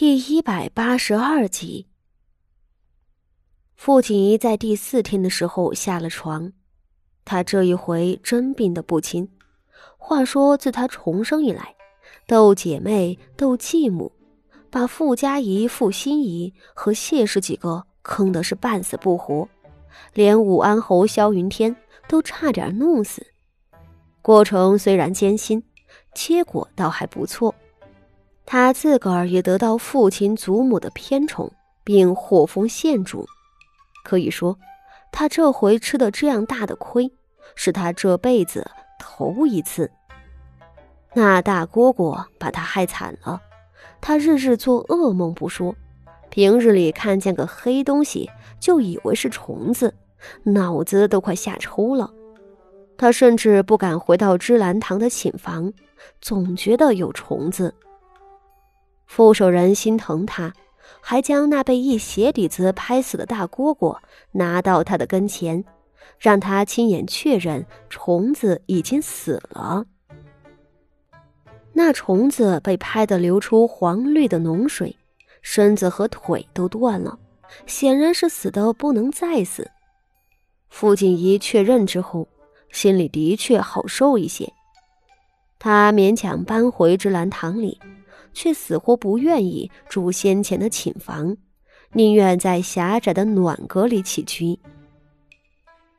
第一百八十二集，傅锦仪在第四天的时候下了床，她这一回真病得不轻。话说，自她重生以来，斗姐妹、斗继母，把傅家仪、傅心怡和谢氏几个坑的是半死不活，连武安侯萧云天都差点弄死。过程虽然艰辛，结果倒还不错。他自个儿也得到父亲祖母的偏宠，并获封县主。可以说，他这回吃的这样大的亏，是他这辈子头一次。那大蝈蝈把他害惨了，他日日做噩梦不说，平日里看见个黑东西就以为是虫子，脑子都快吓抽了。他甚至不敢回到芝兰堂的寝房，总觉得有虫子。副手人心疼他，还将那被一鞋底子拍死的大蝈蝈拿到他的跟前，让他亲眼确认虫子已经死了。那虫子被拍得流出黄绿的脓水，身子和腿都断了，显然是死的不能再死。傅锦仪确认之后，心里的确好受一些，他勉强搬回芝兰堂里。却死活不愿意住先前的寝房，宁愿在狭窄的暖阁里起居。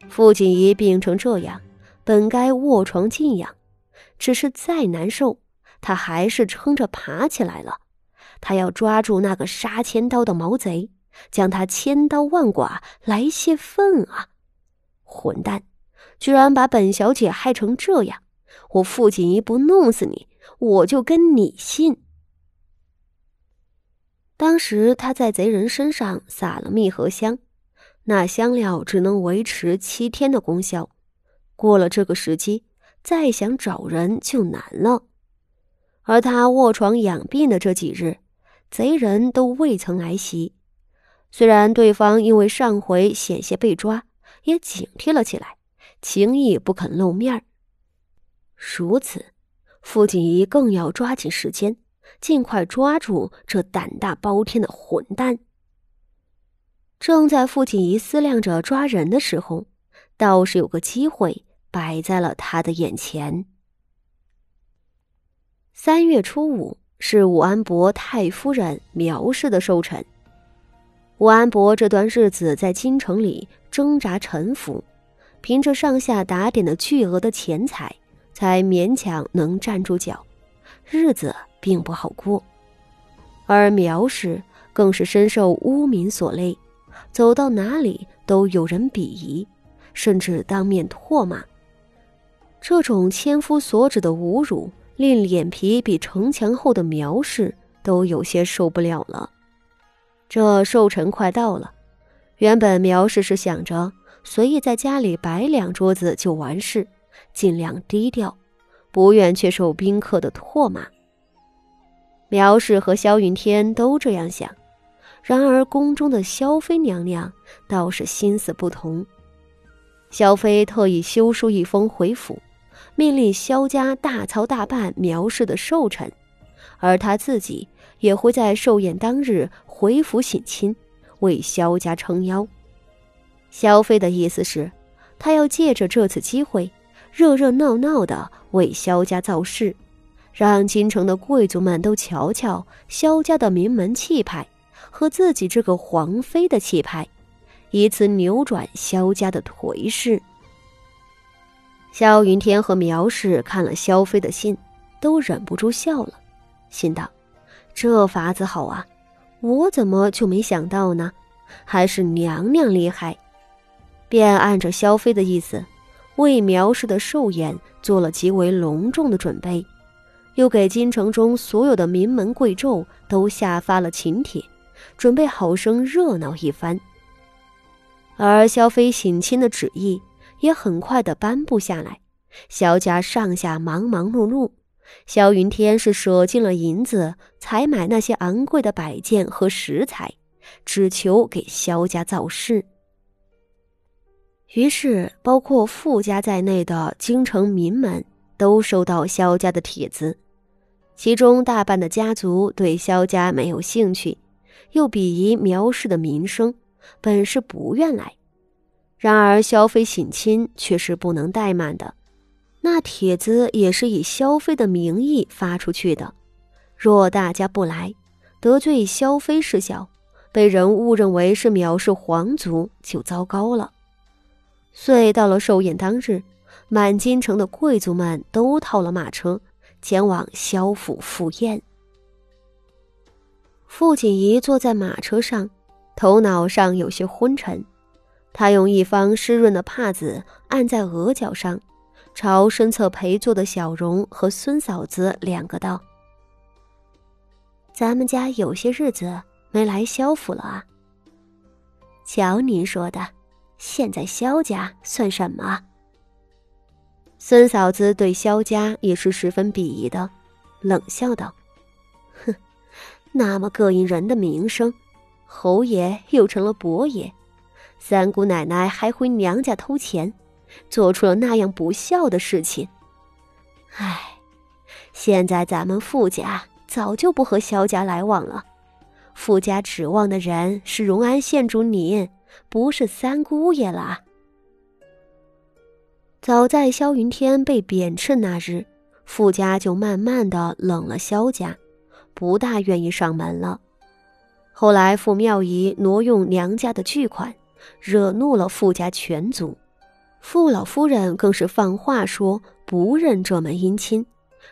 傅锦仪病成这样，本该卧床静养，只是再难受，他还是撑着爬起来了。他要抓住那个杀千刀的毛贼，将他千刀万剐来泄愤啊！混蛋，居然把本小姐害成这样！我傅锦仪不弄死你，我就跟你姓。当时他在贼人身上撒了蜜合香，那香料只能维持七天的功效，过了这个时机，再想找人就难了。而他卧床养病的这几日，贼人都未曾来袭。虽然对方因为上回险些被抓，也警惕了起来，轻易不肯露面儿。如此，傅锦仪更要抓紧时间。尽快抓住这胆大包天的混蛋！正在傅锦仪思量着抓人的时候，倒是有个机会摆在了他的眼前。三月初五是武安伯太夫人苗氏的寿辰。武安伯这段日子在京城里挣扎沉浮，凭着上下打点的巨额的钱财，才勉强能站住脚，日子。并不好过，而苗氏更是深受污民所累，走到哪里都有人鄙夷，甚至当面唾骂。这种千夫所指的侮辱，令脸皮比城墙厚的苗氏都有些受不了了。这寿辰快到了，原本苗氏是想着随意在家里摆两桌子就完事，尽量低调，不愿却受宾客的唾骂。苗氏和萧云天都这样想，然而宫中的萧妃娘娘倒是心思不同。萧妃特意修书一封回府，命令萧家大操大办苗氏的寿辰，而她自己也会在寿宴当日回府省亲，为萧家撑腰。萧妃的意思是，她要借着这次机会，热热闹闹的为萧家造势。让京城的贵族们都瞧瞧萧家的名门气派和自己这个皇妃的气派，以此扭转萧家的颓势。萧云天和苗氏看了萧妃的信，都忍不住笑了，心道：“这法子好啊，我怎么就没想到呢？还是娘娘厉害。”便按着萧妃的意思，为苗氏的寿宴做了极为隆重的准备。又给京城中所有的名门贵胄都下发了请帖，准备好生热闹一番。而萧妃省亲的旨意也很快的颁布下来，萧家上下忙忙碌碌，萧云天是舍尽了银子采买那些昂贵的摆件和食材，只求给萧家造势。于是，包括傅家在内的京城名门都收到萧家的帖子。其中大半的家族对萧家没有兴趣，又鄙夷苗氏的名声，本是不愿来。然而萧妃省亲却是不能怠慢的，那帖子也是以萧妃的名义发出去的。若大家不来，得罪萧妃事小，被人误认为是苗氏皇族，就糟糕了。遂到了寿宴当日，满京城的贵族们都套了马车。前往萧府赴宴。傅锦仪坐在马车上，头脑上有些昏沉。他用一方湿润的帕子按在额角上，朝身侧陪坐的小荣和孙嫂子两个道：“咱们家有些日子没来萧府了啊。瞧您说的，现在萧家算什么？”孙嫂子对萧家也是十分鄙夷的，冷笑道：“哼，那么膈应人的名声，侯爷又成了伯爷，三姑奶奶还回娘家偷钱，做出了那样不孝的事情。唉，现在咱们傅家早就不和萧家来往了，傅家指望的人是荣安县主您，不是三姑爷了。”早在萧云天被贬斥那日，傅家就慢慢的冷了萧家，不大愿意上门了。后来傅妙仪挪用娘家的巨款，惹怒了傅家全族，傅老夫人更是放话说不认这门姻亲。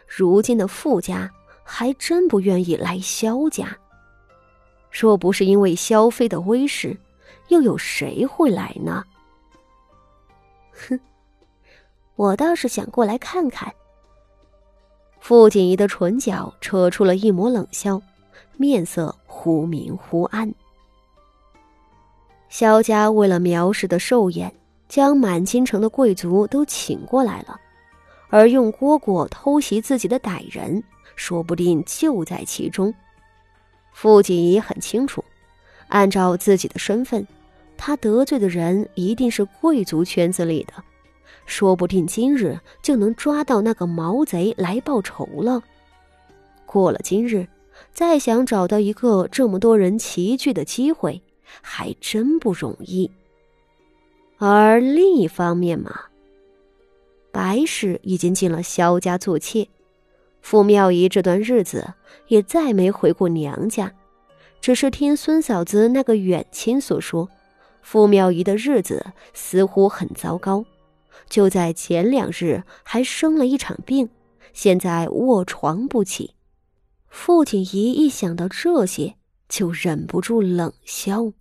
如今的傅家还真不愿意来萧家，若不是因为萧妃的威势，又有谁会来呢？哼。我倒是想过来看看。傅锦仪的唇角扯出了一抹冷笑，面色忽明忽暗。萧家为了苗氏的寿宴，将满京城的贵族都请过来了，而用蝈蝈偷袭自己的歹人，说不定就在其中。傅锦仪很清楚，按照自己的身份，他得罪的人一定是贵族圈子里的。说不定今日就能抓到那个毛贼来报仇了。过了今日，再想找到一个这么多人齐聚的机会，还真不容易。而另一方面嘛，白氏已经进了萧家做妾，傅妙仪这段日子也再没回过娘家，只是听孙嫂子那个远亲所说，傅妙仪的日子似乎很糟糕。就在前两日还生了一场病，现在卧床不起。傅锦仪一想到这些，就忍不住冷笑。